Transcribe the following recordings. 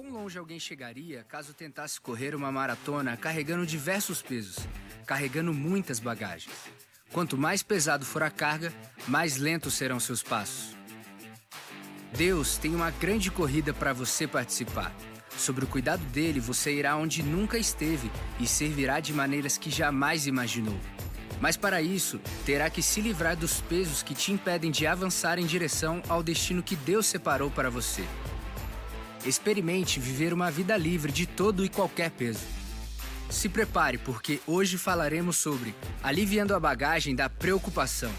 Quão longe alguém chegaria caso tentasse correr uma maratona carregando diversos pesos, carregando muitas bagagens? Quanto mais pesado for a carga, mais lentos serão seus passos. Deus tem uma grande corrida para você participar. Sobre o cuidado dele, você irá onde nunca esteve e servirá de maneiras que jamais imaginou. Mas para isso, terá que se livrar dos pesos que te impedem de avançar em direção ao destino que Deus separou para você. Experimente viver uma vida livre de todo e qualquer peso. Se prepare, porque hoje falaremos sobre aliviando a bagagem da preocupação.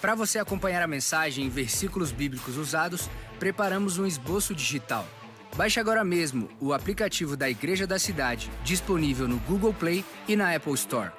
Para você acompanhar a mensagem em versículos bíblicos usados, preparamos um esboço digital. Baixe agora mesmo o aplicativo da Igreja da Cidade, disponível no Google Play e na Apple Store.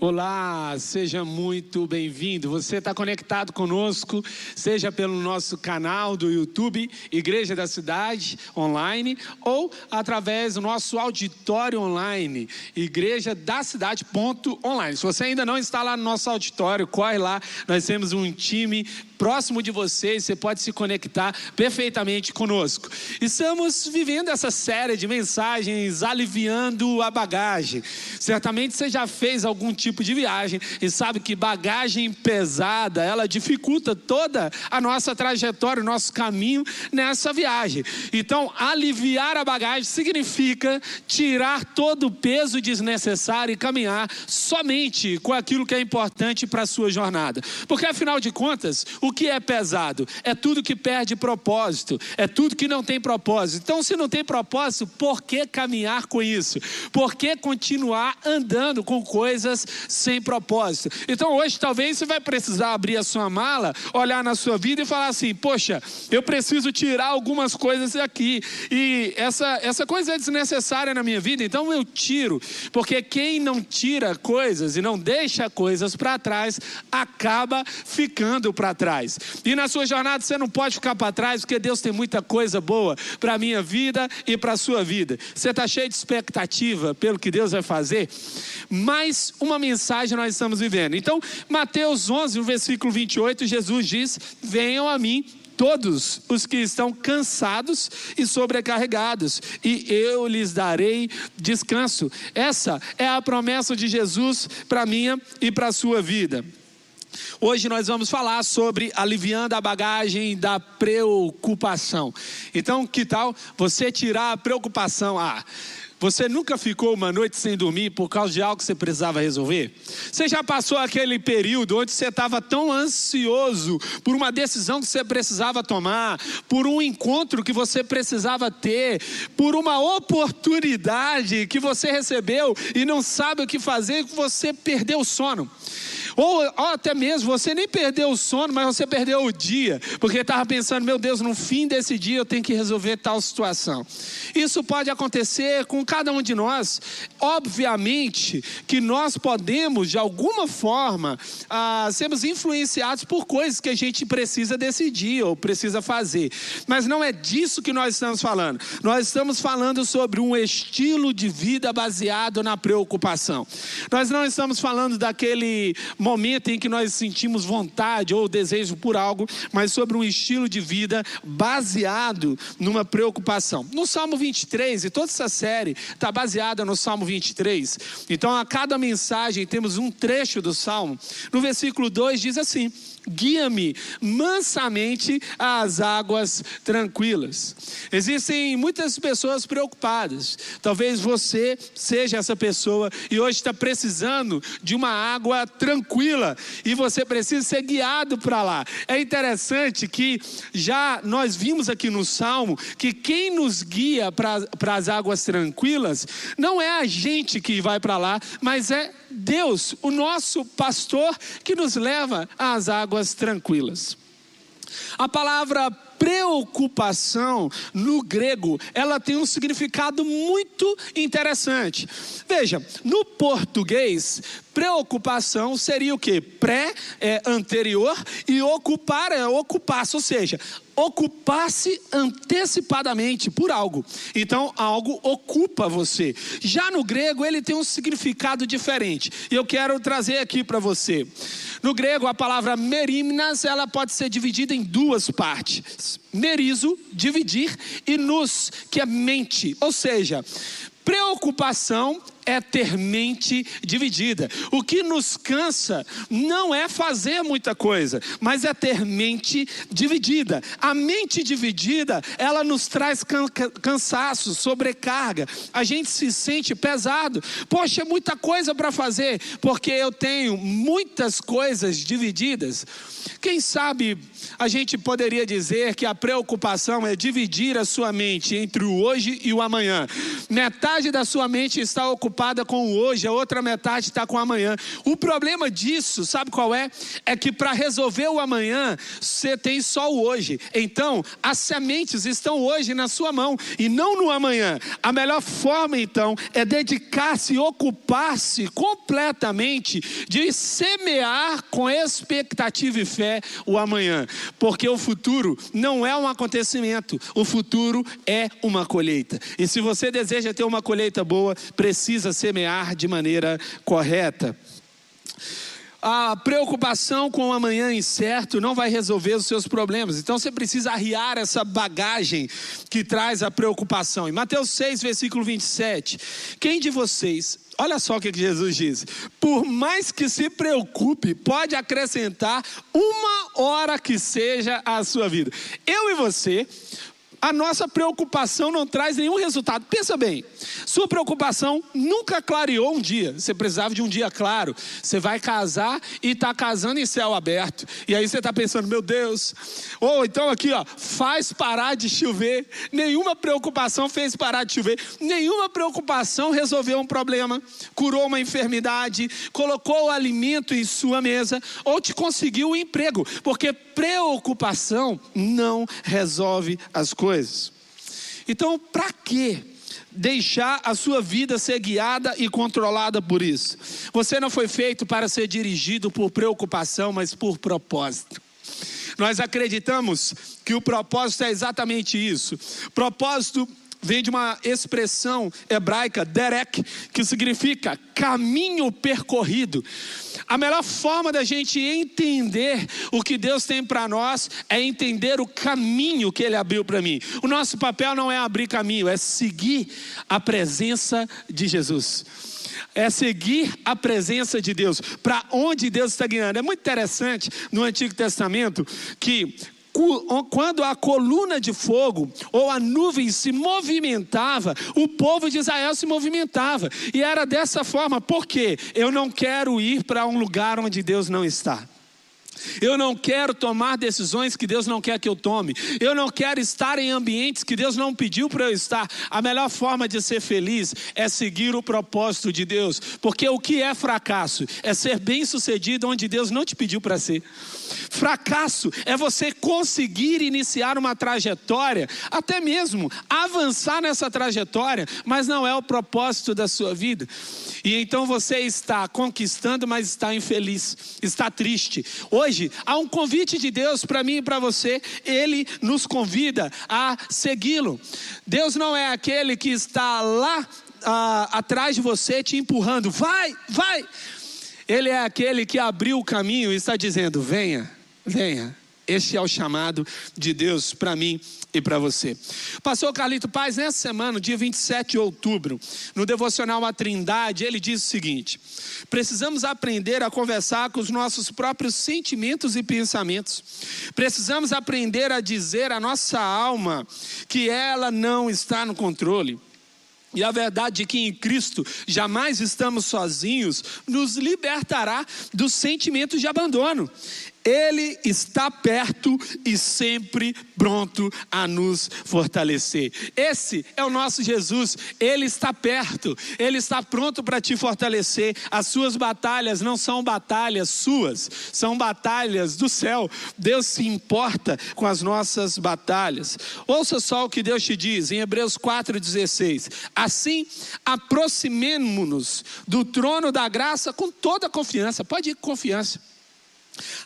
Olá, seja muito bem-vindo. Você está conectado conosco, seja pelo nosso canal do YouTube, Igreja da Cidade Online, ou através do nosso auditório online, Igreja da Cidade ponto online. Se você ainda não está lá no nosso auditório, corre lá. Nós temos um time próximo de você, você pode se conectar perfeitamente conosco. Estamos vivendo essa série de mensagens aliviando a bagagem. Certamente você já fez algum tipo de viagem e sabe que bagagem pesada, ela dificulta toda a nossa trajetória, o nosso caminho nessa viagem. Então, aliviar a bagagem significa tirar todo o peso desnecessário e caminhar somente com aquilo que é importante para a sua jornada. Porque afinal de contas, o que é pesado? É tudo que perde propósito, é tudo que não tem propósito. Então, se não tem propósito, por que caminhar com isso? Por que continuar andando com coisas sem propósito? Então, hoje, talvez você vai precisar abrir a sua mala, olhar na sua vida e falar assim: Poxa, eu preciso tirar algumas coisas aqui, e essa, essa coisa é desnecessária na minha vida, então eu tiro, porque quem não tira coisas e não deixa coisas para trás, acaba ficando para trás. E na sua jornada você não pode ficar para trás, porque Deus tem muita coisa boa para minha vida e para sua vida. Você está cheio de expectativa pelo que Deus vai fazer? Mais uma mensagem nós estamos vivendo. Então, Mateus 11, no versículo 28, Jesus diz: Venham a mim todos os que estão cansados e sobrecarregados, e eu lhes darei descanso. Essa é a promessa de Jesus para minha e para a sua vida. Hoje nós vamos falar sobre aliviando a bagagem da preocupação. Então, que tal você tirar a preocupação? Ah, você nunca ficou uma noite sem dormir por causa de algo que você precisava resolver? Você já passou aquele período onde você estava tão ansioso por uma decisão que você precisava tomar, por um encontro que você precisava ter, por uma oportunidade que você recebeu e não sabe o que fazer, que você perdeu o sono? Ou, ou até mesmo você nem perdeu o sono, mas você perdeu o dia, porque estava pensando, meu Deus, no fim desse dia eu tenho que resolver tal situação. Isso pode acontecer com cada um de nós. Obviamente que nós podemos, de alguma forma, ah, sermos influenciados por coisas que a gente precisa decidir ou precisa fazer. Mas não é disso que nós estamos falando. Nós estamos falando sobre um estilo de vida baseado na preocupação. Nós não estamos falando daquele momento em que nós sentimos vontade ou desejo por algo, mas sobre um estilo de vida baseado numa preocupação. No Salmo 23, e toda essa série está baseada no Salmo 23. Então, a cada mensagem temos um trecho do Salmo. No versículo 2 diz assim: guia-me mansamente às águas tranquilas. Existem muitas pessoas preocupadas. Talvez você seja essa pessoa e hoje está precisando de uma água tranquila e você precisa ser guiado para lá. É interessante que já nós vimos aqui no Salmo que quem nos guia para as águas tranquilas não é a gente que vai para lá, mas é Deus, o nosso pastor, que nos leva às águas tranquilas. A palavra preocupação no grego, ela tem um significado muito interessante. Veja, no português, preocupação seria o que? Pré é anterior e ocupar é ocupar-se, ou seja, ocupar-se antecipadamente por algo. Então, algo ocupa você. Já no grego, ele tem um significado diferente. E eu quero trazer aqui para você. No grego, a palavra merimnas, ela pode ser dividida em duas partes. Merizo, dividir, e nos, que é mente. Ou seja, Preocupação é ter mente dividida. O que nos cansa não é fazer muita coisa, mas é ter mente dividida. A mente dividida, ela nos traz cansaço, sobrecarga. A gente se sente pesado. Poxa, é muita coisa para fazer, porque eu tenho muitas coisas divididas. Quem sabe a gente poderia dizer que a preocupação é dividir a sua mente entre o hoje e o amanhã. Metade da sua mente está ocupada com o hoje, a outra metade está com o amanhã. O problema disso, sabe qual é? É que para resolver o amanhã, você tem só o hoje. Então, as sementes estão hoje na sua mão e não no amanhã. A melhor forma, então, é dedicar-se, ocupar-se completamente de semear com expectativa e fé o amanhã porque o futuro não é um acontecimento, o futuro é uma colheita. E se você deseja ter uma colheita boa, precisa semear de maneira correta. A preocupação com o amanhã incerto não vai resolver os seus problemas. Então você precisa arriar essa bagagem que traz a preocupação. Em Mateus 6, versículo 27, quem de vocês, Olha só o que Jesus diz: por mais que se preocupe, pode acrescentar uma hora que seja à sua vida. Eu e você a nossa preocupação não traz nenhum resultado. Pensa bem, sua preocupação nunca clareou um dia. Você precisava de um dia claro. Você vai casar e está casando em céu aberto. E aí você está pensando, meu Deus. Ou então aqui, ó, faz parar de chover. Nenhuma preocupação fez parar de chover. Nenhuma preocupação resolveu um problema, curou uma enfermidade, colocou o alimento em sua mesa ou te conseguiu um emprego. Porque preocupação não resolve as coisas. Então, para que deixar a sua vida ser guiada e controlada por isso? Você não foi feito para ser dirigido por preocupação, mas por propósito. Nós acreditamos que o propósito é exatamente isso. Propósito vem de uma expressão hebraica, derek, que significa caminho percorrido. A melhor forma da gente entender o que Deus tem para nós é entender o caminho que Ele abriu para mim. O nosso papel não é abrir caminho, é seguir a presença de Jesus é seguir a presença de Deus, para onde Deus está guiando. É muito interessante no Antigo Testamento que quando a coluna de fogo ou a nuvem se movimentava, o povo de Israel se movimentava. E era dessa forma, porque eu não quero ir para um lugar onde Deus não está. Eu não quero tomar decisões que Deus não quer que eu tome. Eu não quero estar em ambientes que Deus não pediu para eu estar. A melhor forma de ser feliz é seguir o propósito de Deus. Porque o que é fracasso? É ser bem-sucedido onde Deus não te pediu para ser. Fracasso é você conseguir iniciar uma trajetória, até mesmo avançar nessa trajetória, mas não é o propósito da sua vida. E então você está conquistando, mas está infeliz, está triste. Hoje há um convite de Deus para mim e para você, ele nos convida a segui-lo. Deus não é aquele que está lá ah, atrás de você te empurrando, vai, vai. Ele é aquele que abriu o caminho e está dizendo: venha, venha. Este é o chamado de Deus para mim e para você. Pastor Carlito Paz, nessa semana, dia 27 de outubro, no devocional A Trindade, ele diz o seguinte: precisamos aprender a conversar com os nossos próprios sentimentos e pensamentos. Precisamos aprender a dizer à nossa alma que ela não está no controle. E a verdade é que em Cristo jamais estamos sozinhos nos libertará dos sentimentos de abandono. Ele está perto e sempre pronto a nos fortalecer. Esse é o nosso Jesus, ele está perto, ele está pronto para te fortalecer. As suas batalhas não são batalhas suas, são batalhas do céu. Deus se importa com as nossas batalhas. Ouça só o que Deus te diz em Hebreus 4,16: Assim, aproximemo-nos do trono da graça com toda confiança, pode ir com confiança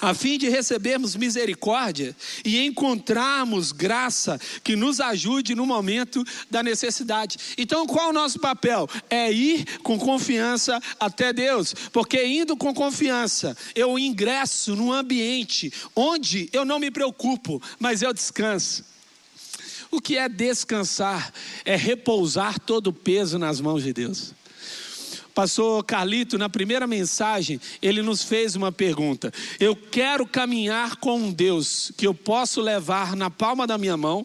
a fim de recebermos misericórdia e encontrarmos graça que nos ajude no momento da necessidade. Então, qual é o nosso papel? É ir com confiança até Deus, porque indo com confiança, eu ingresso num ambiente onde eu não me preocupo, mas eu descanso. O que é descansar? É repousar todo o peso nas mãos de Deus. Pastor Carlito, na primeira mensagem, ele nos fez uma pergunta. Eu quero caminhar com um Deus que eu posso levar na palma da minha mão,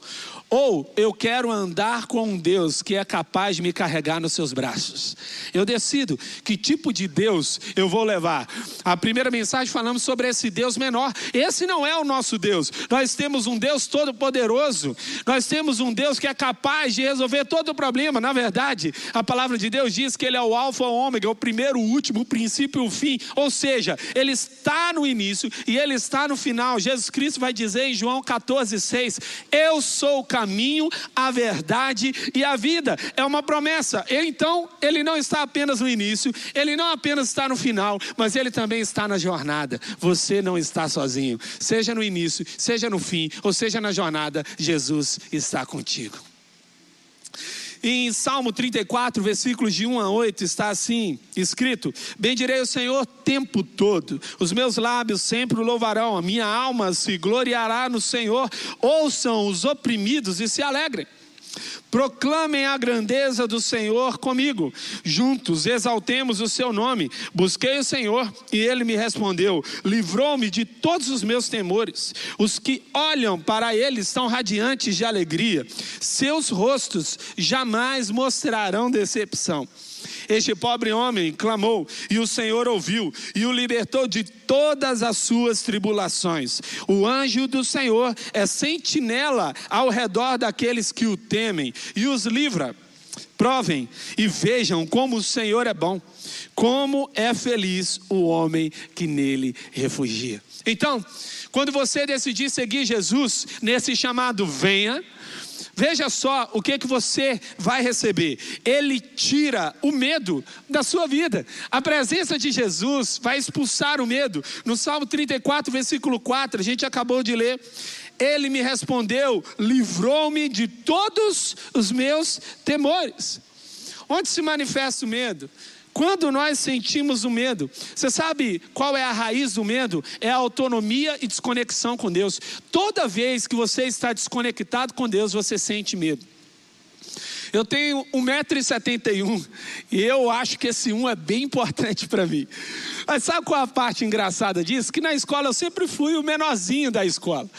ou eu quero andar com um Deus que é capaz de me carregar nos seus braços. Eu decido que tipo de Deus eu vou levar. A primeira mensagem falamos sobre esse Deus menor. Esse não é o nosso Deus. Nós temos um Deus todo-poderoso. Nós temos um Deus que é capaz de resolver todo o problema. Na verdade, a palavra de Deus diz que Ele é o Alfa, o Ômega, o primeiro, o último, o princípio e o fim. Ou seja, Ele está no início e Ele está no final. Jesus Cristo vai dizer em João 14,6: Eu sou o caminho, a verdade e a vida. É uma promessa. Então, ele não está apenas no início, ele não apenas está no final, mas ele também está na jornada. Você não está sozinho. Seja no início, seja no fim, ou seja na jornada, Jesus está contigo. Em Salmo 34, versículos de 1 a 8, está assim escrito: Bendirei o Senhor tempo todo, os meus lábios sempre o louvarão, a minha alma se gloriará no Senhor. Ouçam os oprimidos e se alegrem. Proclamem a grandeza do Senhor comigo. Juntos exaltemos o seu nome. Busquei o Senhor e ele me respondeu. Livrou-me de todos os meus temores. Os que olham para ele estão radiantes de alegria. Seus rostos jamais mostrarão decepção. Este pobre homem clamou, e o Senhor ouviu, e o libertou de todas as suas tribulações. O anjo do Senhor é sentinela ao redor daqueles que o temem, e os livra. Provem e vejam como o Senhor é bom, como é feliz o homem que nele refugia. Então, quando você decidir seguir Jesus nesse chamado venha, Veja só o que que você vai receber. Ele tira o medo da sua vida. A presença de Jesus vai expulsar o medo. No Salmo 34, versículo 4, a gente acabou de ler. Ele me respondeu, livrou-me de todos os meus temores. Onde se manifesta o medo? Quando nós sentimos o medo, você sabe qual é a raiz do medo? É a autonomia e desconexão com Deus. Toda vez que você está desconectado com Deus, você sente medo. Eu tenho 1,71m e eu acho que esse 1 é bem importante para mim. Mas sabe qual a parte engraçada disso? Que na escola eu sempre fui o menorzinho da escola.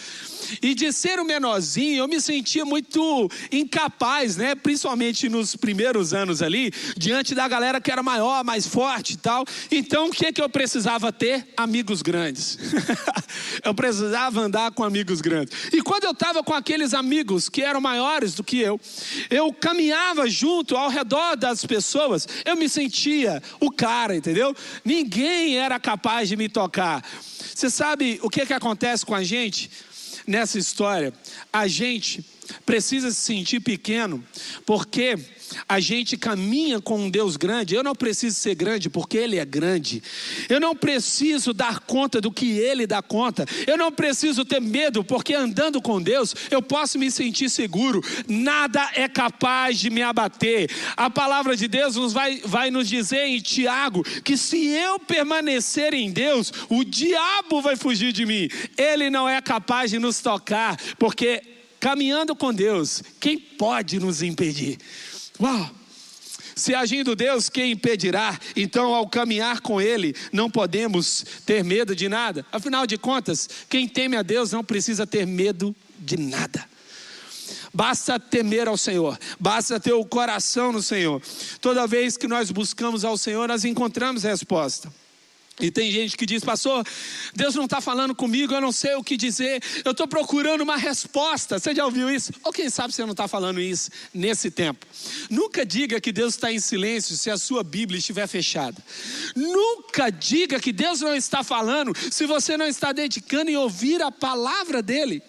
E de ser o menorzinho, eu me sentia muito incapaz, né? Principalmente nos primeiros anos ali, diante da galera que era maior, mais forte e tal. Então, o que, que eu precisava ter? Amigos grandes. eu precisava andar com amigos grandes. E quando eu estava com aqueles amigos que eram maiores do que eu, eu caminhava junto ao redor das pessoas, eu me sentia o cara, entendeu? Ninguém era capaz de me tocar. Você sabe o que, que acontece com a gente? Nessa história, a gente precisa se sentir pequeno, porque a gente caminha com um Deus grande. Eu não preciso ser grande porque Ele é grande. Eu não preciso dar conta do que Ele dá conta. Eu não preciso ter medo porque andando com Deus eu posso me sentir seguro. Nada é capaz de me abater. A palavra de Deus nos vai, vai nos dizer em Tiago que se eu permanecer em Deus, o diabo vai fugir de mim. Ele não é capaz de nos tocar porque caminhando com Deus, quem pode nos impedir? Uau! Se agindo Deus, quem impedirá? Então, ao caminhar com Ele, não podemos ter medo de nada. Afinal de contas, quem teme a Deus não precisa ter medo de nada. Basta temer ao Senhor, basta ter o coração no Senhor. Toda vez que nós buscamos ao Senhor, nós encontramos resposta. E tem gente que diz, pastor, Deus não está falando comigo, eu não sei o que dizer, eu estou procurando uma resposta. Você já ouviu isso? Ou quem sabe você não está falando isso nesse tempo? Nunca diga que Deus está em silêncio se a sua Bíblia estiver fechada. Nunca diga que Deus não está falando se você não está dedicando em ouvir a palavra dEle.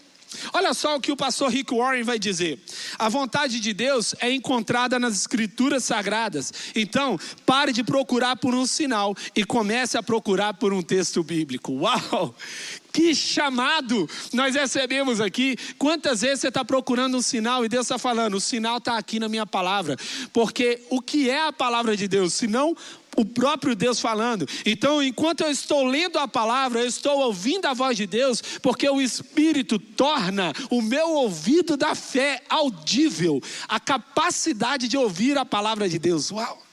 Olha só o que o pastor Rick Warren vai dizer. A vontade de Deus é encontrada nas escrituras sagradas. Então, pare de procurar por um sinal e comece a procurar por um texto bíblico. Uau! Que chamado nós recebemos aqui. Quantas vezes você está procurando um sinal e Deus está falando: o sinal está aqui na minha palavra. Porque o que é a palavra de Deus? Senão o próprio Deus falando. Então, enquanto eu estou lendo a palavra, eu estou ouvindo a voz de Deus, porque o Espírito torna o meu ouvido da fé audível, a capacidade de ouvir a palavra de Deus. Uau!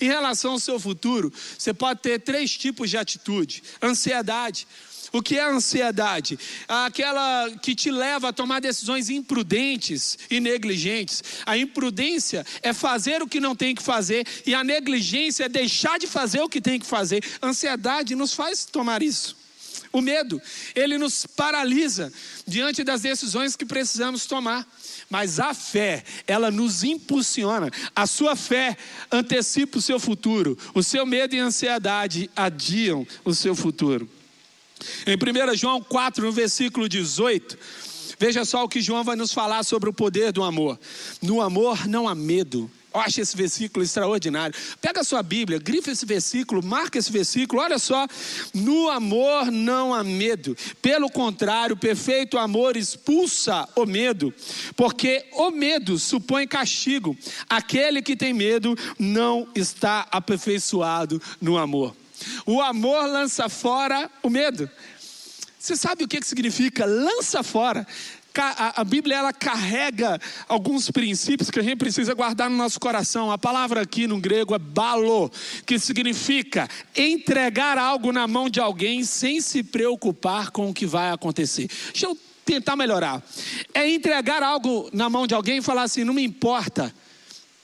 Em relação ao seu futuro, você pode ter três tipos de atitude: ansiedade. O que é a ansiedade? Aquela que te leva a tomar decisões imprudentes e negligentes. A imprudência é fazer o que não tem que fazer, e a negligência é deixar de fazer o que tem que fazer. A ansiedade nos faz tomar isso. O medo, ele nos paralisa diante das decisões que precisamos tomar. Mas a fé, ela nos impulsiona. A sua fé antecipa o seu futuro. O seu medo e ansiedade adiam o seu futuro. Em 1 João 4, no versículo 18, veja só o que João vai nos falar sobre o poder do amor. No amor não há medo. Eu acho esse versículo extraordinário. Pega a sua Bíblia, grifa esse versículo, marca esse versículo. Olha só. No amor não há medo. Pelo contrário, perfeito amor expulsa o medo. Porque o medo supõe castigo. Aquele que tem medo não está aperfeiçoado no amor. O amor lança fora o medo. Você sabe o que, que significa lança fora? A, a Bíblia ela carrega alguns princípios que a gente precisa guardar no nosso coração. A palavra aqui no grego é balo, que significa entregar algo na mão de alguém sem se preocupar com o que vai acontecer. Deixa eu tentar melhorar. É entregar algo na mão de alguém e falar assim: não me importa,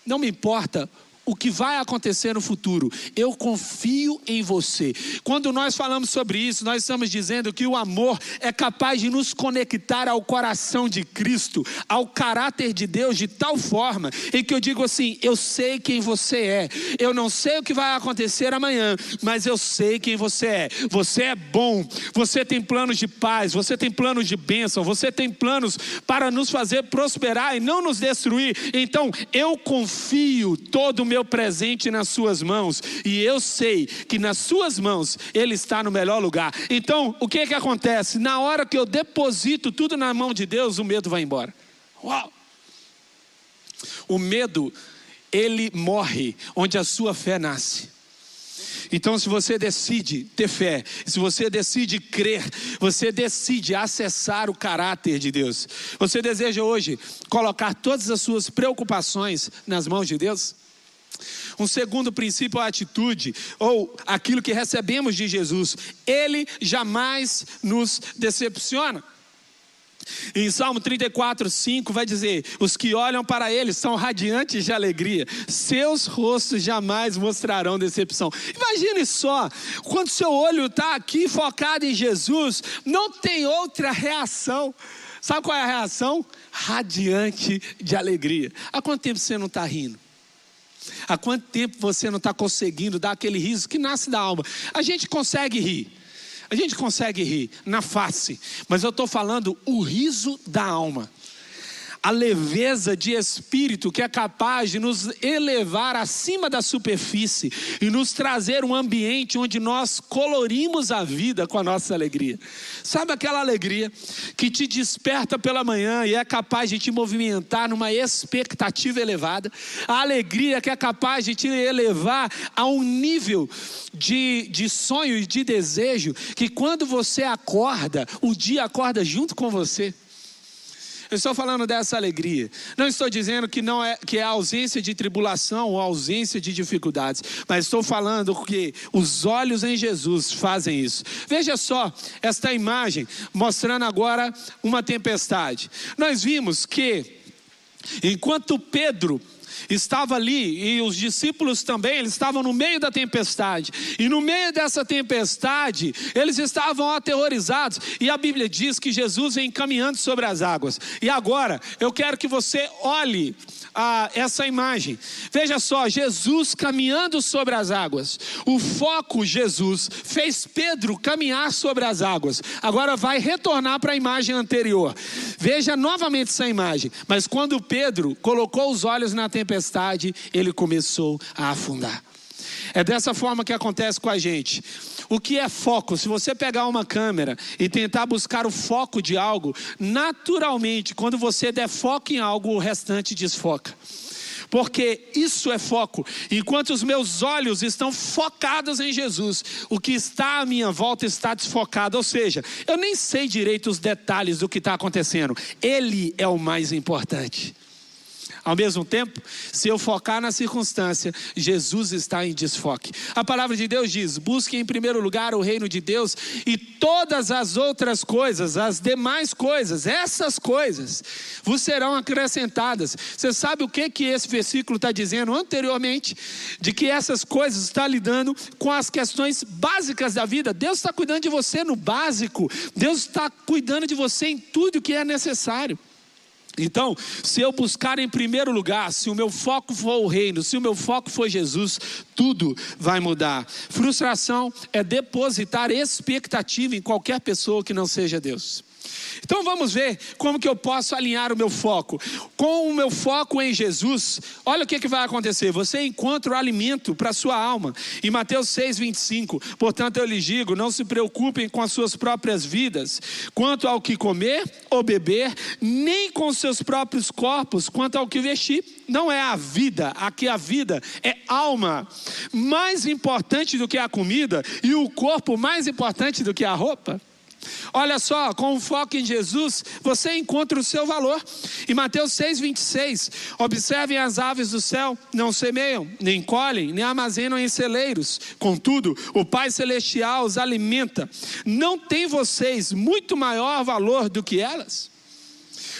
não me importa o que vai acontecer no futuro. Eu confio em você. Quando nós falamos sobre isso, nós estamos dizendo que o amor é capaz de nos conectar ao coração de Cristo, ao caráter de Deus de tal forma em que eu digo assim: eu sei quem você é. Eu não sei o que vai acontecer amanhã, mas eu sei quem você é. Você é bom. Você tem planos de paz, você tem planos de bênção, você tem planos para nos fazer prosperar e não nos destruir. Então, eu confio todo o meu presente nas suas mãos, e eu sei que nas suas mãos ele está no melhor lugar. Então, o que é que acontece? Na hora que eu deposito tudo na mão de Deus, o medo vai embora. Uau! O medo, ele morre onde a sua fé nasce. Então, se você decide ter fé, se você decide crer, você decide acessar o caráter de Deus. Você deseja hoje colocar todas as suas preocupações nas mãos de Deus? Um segundo princípio é a atitude, ou aquilo que recebemos de Jesus. Ele jamais nos decepciona. Em Salmo 34, 5 vai dizer: Os que olham para ele são radiantes de alegria, seus rostos jamais mostrarão decepção. Imagine só, quando seu olho está aqui focado em Jesus, não tem outra reação. Sabe qual é a reação? Radiante de alegria. Há quanto tempo você não está rindo? Há quanto tempo você não está conseguindo dar aquele riso que nasce da alma? A gente consegue rir. A gente consegue rir na face, mas eu estou falando o riso da alma a leveza de espírito que é capaz de nos elevar acima da superfície e nos trazer um ambiente onde nós colorimos a vida com a nossa alegria. Sabe aquela alegria que te desperta pela manhã e é capaz de te movimentar numa expectativa elevada? A alegria que é capaz de te elevar a um nível de, de sonho e de desejo que quando você acorda, o dia acorda junto com você. Eu estou falando dessa alegria. Não estou dizendo que não é que é ausência de tribulação ou ausência de dificuldades, mas estou falando que os olhos em Jesus fazem isso. Veja só esta imagem mostrando agora uma tempestade. Nós vimos que enquanto Pedro estava ali e os discípulos também, eles estavam no meio da tempestade. E no meio dessa tempestade, eles estavam aterrorizados. E a Bíblia diz que Jesus vem caminhando sobre as águas. E agora, eu quero que você olhe a essa imagem. Veja só, Jesus caminhando sobre as águas. O foco, Jesus, fez Pedro caminhar sobre as águas. Agora vai retornar para a imagem anterior. Veja novamente essa imagem. Mas quando Pedro colocou os olhos na tempestade, ele começou a afundar. É dessa forma que acontece com a gente. O que é foco? Se você pegar uma câmera e tentar buscar o foco de algo, naturalmente, quando você der foco em algo, o restante desfoca porque isso é foco. Enquanto os meus olhos estão focados em Jesus, o que está à minha volta está desfocado. Ou seja, eu nem sei direito os detalhes do que está acontecendo, Ele é o mais importante. Ao mesmo tempo, se eu focar na circunstância, Jesus está em desfoque. A palavra de Deus diz: busque em primeiro lugar o reino de Deus e todas as outras coisas, as demais coisas, essas coisas, vos serão acrescentadas. Você sabe o que que esse versículo está dizendo anteriormente? De que essas coisas estão lidando com as questões básicas da vida. Deus está cuidando de você no básico. Deus está cuidando de você em tudo que é necessário. Então, se eu buscar em primeiro lugar, se o meu foco for o reino, se o meu foco for Jesus, tudo vai mudar. Frustração é depositar expectativa em qualquer pessoa que não seja Deus. Então vamos ver como que eu posso alinhar o meu foco. Com o meu foco em Jesus, olha o que, que vai acontecer. Você encontra o alimento para a sua alma. Em Mateus 6, 25. Portanto, eu lhes digo: não se preocupem com as suas próprias vidas, quanto ao que comer ou beber, nem com seus próprios corpos, quanto ao que vestir. Não é a vida, aqui a vida é alma. Mais importante do que a comida e o corpo mais importante do que a roupa. Olha só, com o foco em Jesus, você encontra o seu valor. Em Mateus 6,26, observem as aves do céu, não semeiam, nem colhem, nem armazenam em celeiros. Contudo, o Pai Celestial os alimenta. Não tem vocês muito maior valor do que elas?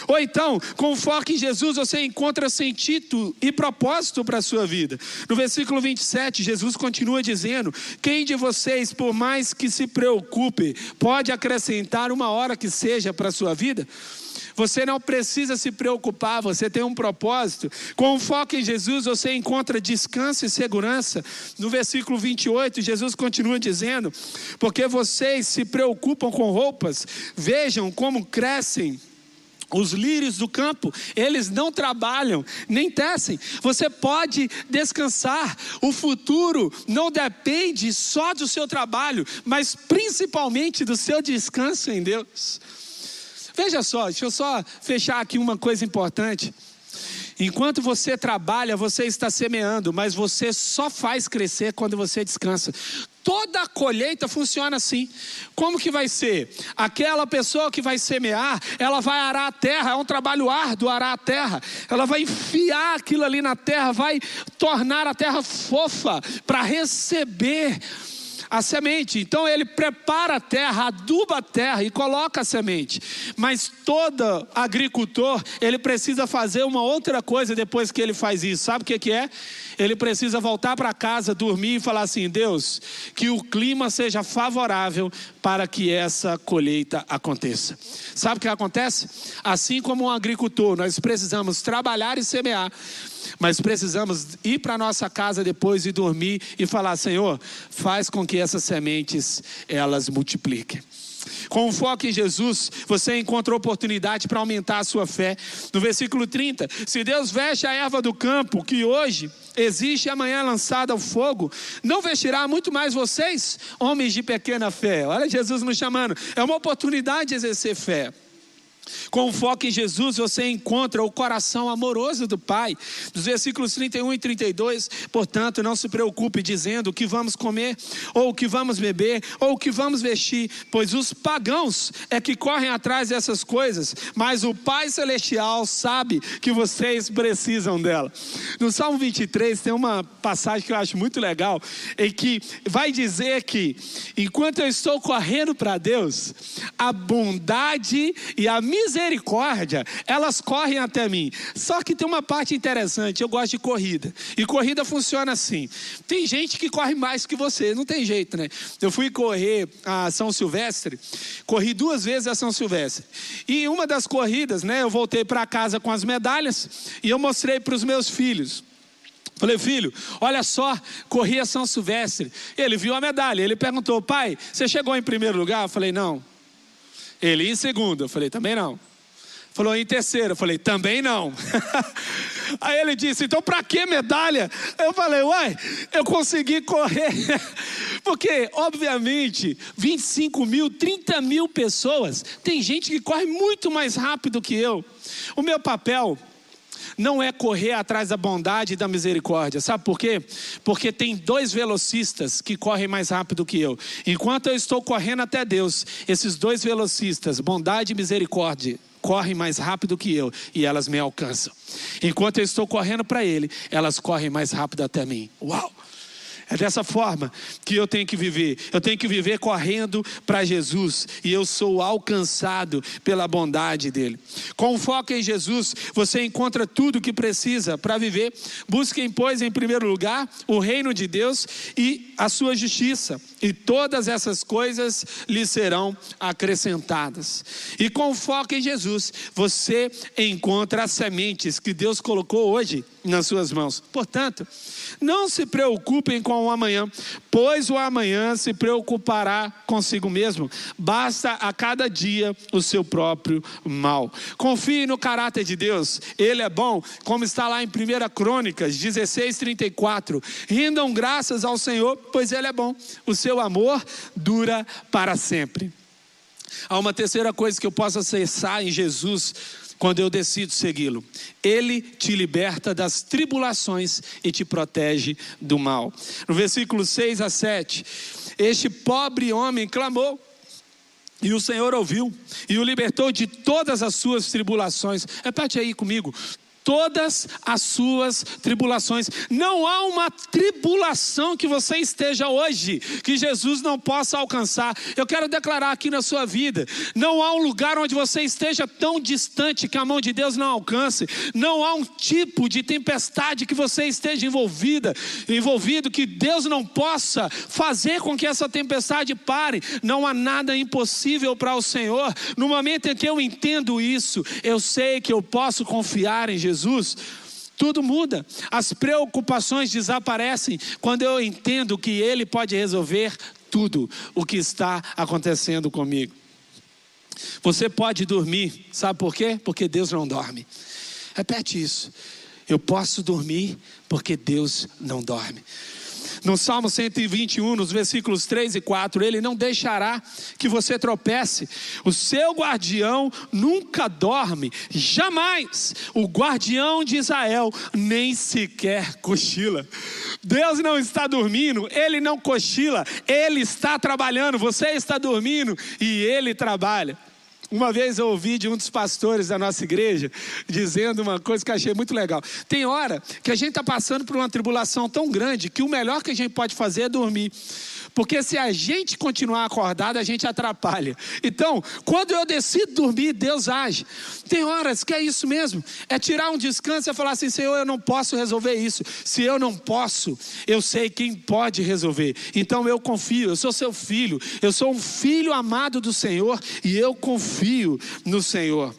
Ou então, com foco em Jesus, você encontra sentido e propósito para a sua vida. No versículo 27, Jesus continua dizendo: Quem de vocês, por mais que se preocupe, pode acrescentar uma hora que seja para a sua vida? Você não precisa se preocupar, você tem um propósito. Com foco em Jesus, você encontra descanso e segurança. No versículo 28, Jesus continua dizendo: Porque vocês se preocupam com roupas, vejam como crescem os lírios do campo, eles não trabalham, nem tecem. Você pode descansar. O futuro não depende só do seu trabalho, mas principalmente do seu descanso em Deus. Veja só, deixa eu só fechar aqui uma coisa importante. Enquanto você trabalha, você está semeando, mas você só faz crescer quando você descansa. Toda a colheita funciona assim. Como que vai ser? Aquela pessoa que vai semear, ela vai arar a terra, é um trabalho árduo arar a terra. Ela vai enfiar aquilo ali na terra, vai tornar a terra fofa para receber a semente. Então ele prepara a terra, aduba a terra e coloca a semente. Mas todo agricultor, ele precisa fazer uma outra coisa depois que ele faz isso. Sabe o que, que é? Ele precisa voltar para casa, dormir e falar assim: Deus, que o clima seja favorável para que essa colheita aconteça. Sabe o que acontece? Assim como um agricultor, nós precisamos trabalhar e semear mas precisamos ir para nossa casa depois e dormir e falar: Senhor, faz com que essas sementes elas multipliquem. Com o foco em Jesus, você encontra oportunidade para aumentar a sua fé. No versículo 30, se Deus veste a erva do campo, que hoje existe e amanhã é lançada ao fogo, não vestirá muito mais vocês, homens de pequena fé. Olha Jesus nos chamando. É uma oportunidade de exercer fé. Com foco em Jesus, você encontra o coração amoroso do Pai. Dos versículos 31 e 32, portanto, não se preocupe dizendo o que vamos comer, ou o que vamos beber, ou o que vamos vestir, pois os pagãos é que correm atrás dessas coisas, mas o Pai Celestial sabe que vocês precisam dela. No Salmo 23 tem uma passagem que eu acho muito legal, em que vai dizer que enquanto eu estou correndo para Deus, a bondade e a misericórdia, elas correm até mim. Só que tem uma parte interessante, eu gosto de corrida. E corrida funciona assim. Tem gente que corre mais que você, não tem jeito, né? Eu fui correr a São Silvestre, corri duas vezes a São Silvestre. E uma das corridas, né, eu voltei para casa com as medalhas e eu mostrei para os meus filhos. Falei, filho, olha só, corri a São Silvestre. Ele viu a medalha, ele perguntou, pai, você chegou em primeiro lugar? Eu falei, não. Ele em segundo, eu falei, também não. Falou em terceiro, eu falei, também não. Aí ele disse, então para que medalha? Eu falei, uai, eu consegui correr. Porque, obviamente, 25 mil, 30 mil pessoas, tem gente que corre muito mais rápido que eu. O meu papel não é correr atrás da bondade e da misericórdia. Sabe por quê? Porque tem dois velocistas que correm mais rápido que eu. Enquanto eu estou correndo até Deus, esses dois velocistas, bondade e misericórdia, correm mais rápido que eu e elas me alcançam. Enquanto eu estou correndo para Ele, elas correm mais rápido até mim. Uau! É dessa forma que eu tenho que viver. Eu tenho que viver correndo para Jesus e eu sou alcançado pela bondade dele. Com foco em Jesus, você encontra tudo o que precisa para viver. Busquem, pois, em primeiro lugar, o reino de Deus e a sua justiça, e todas essas coisas lhe serão acrescentadas. E com foco em Jesus, você encontra as sementes que Deus colocou hoje nas suas mãos. Portanto, não se preocupem com o amanhã, pois o amanhã se preocupará consigo mesmo. Basta a cada dia o seu próprio mal. Confie no caráter de Deus, ele é bom, como está lá em 1 Crônicas 16, 34. Rindam graças ao Senhor, pois ele é bom. O seu amor dura para sempre. Há uma terceira coisa que eu posso acessar em Jesus quando eu decido segui-lo. Ele te liberta das tribulações e te protege do mal. No versículo 6 a 7, este pobre homem clamou. E o Senhor ouviu e o libertou de todas as suas tribulações. Repete aí comigo: todas as suas tribulações. Não há uma tribulação que você esteja hoje que Jesus não possa alcançar. Eu quero declarar aqui na sua vida: não há um lugar onde você esteja tão distante que a mão de Deus não alcance. Não há um tipo de tempestade que você esteja envolvida, envolvido que Deus não possa fazer com que essa tempestade pare. Não há nada impossível para o Senhor. No momento em que eu entendo isso, eu sei que eu posso confiar em Jesus. Jesus, tudo muda. As preocupações desaparecem quando eu entendo que Ele pode resolver tudo o que está acontecendo comigo. Você pode dormir, sabe por quê? Porque Deus não dorme. Repete isso. Eu posso dormir porque Deus não dorme. No Salmo 121, nos versículos 3 e 4, ele não deixará que você tropece. O seu guardião nunca dorme, jamais. O guardião de Israel nem sequer cochila. Deus não está dormindo, ele não cochila, ele está trabalhando. Você está dormindo e ele trabalha. Uma vez eu ouvi de um dos pastores da nossa igreja dizendo uma coisa que eu achei muito legal. Tem hora que a gente está passando por uma tribulação tão grande que o melhor que a gente pode fazer é dormir. Porque se a gente continuar acordado, a gente atrapalha. Então, quando eu decido dormir, Deus age. Tem horas que é isso mesmo. É tirar um descanso e falar assim: Senhor, eu não posso resolver isso. Se eu não posso, eu sei quem pode resolver. Então eu confio, eu sou seu filho. Eu sou um filho amado do Senhor e eu confio no Senhor.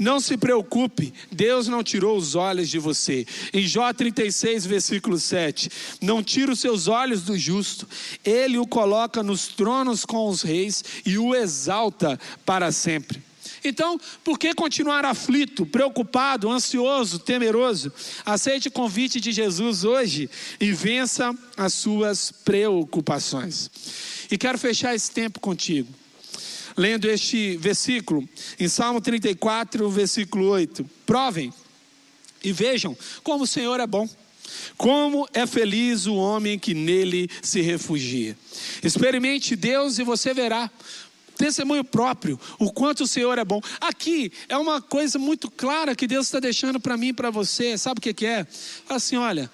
Não se preocupe, Deus não tirou os olhos de você. Em Jó 36, versículo 7, não tira os seus olhos do justo, ele o coloca nos tronos com os reis e o exalta para sempre. Então, por que continuar aflito, preocupado, ansioso, temeroso? Aceite o convite de Jesus hoje e vença as suas preocupações. E quero fechar esse tempo contigo lendo este versículo, em Salmo 34, versículo 8. Provem e vejam como o Senhor é bom. Como é feliz o homem que nele se refugia. Experimente Deus e você verá. Testemunho próprio, o quanto o Senhor é bom. Aqui é uma coisa muito clara que Deus está deixando para mim e para você. Sabe o que, que é? Assim, olha,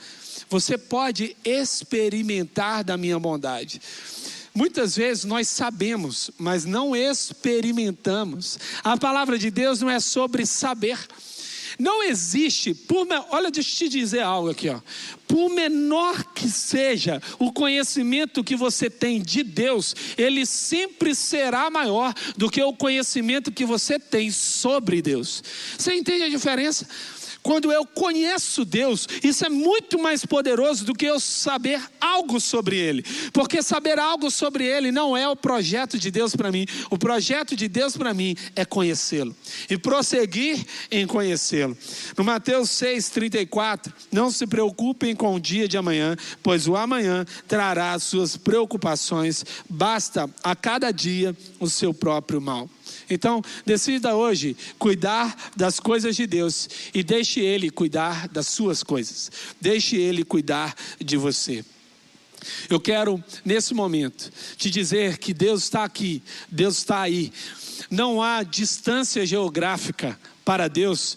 você pode experimentar da minha bondade. Muitas vezes nós sabemos, mas não experimentamos. A palavra de Deus não é sobre saber. Não existe, por, olha, deixa eu te dizer algo aqui, ó. Por menor que seja o conhecimento que você tem de Deus, ele sempre será maior do que o conhecimento que você tem sobre Deus. Você entende a diferença? Quando eu conheço Deus, isso é muito mais poderoso do que eu saber algo sobre Ele, porque saber algo sobre Ele não é o projeto de Deus para mim, o projeto de Deus para mim é conhecê-lo e prosseguir em conhecê-lo. No Mateus 6,34, não se preocupem com o dia de amanhã, pois o amanhã trará as suas preocupações, basta a cada dia o seu próprio mal. Então, decida hoje cuidar das coisas de Deus e deixe Ele cuidar das suas coisas. Deixe Ele cuidar de você. Eu quero, nesse momento, te dizer que Deus está aqui, Deus está aí. Não há distância geográfica para Deus.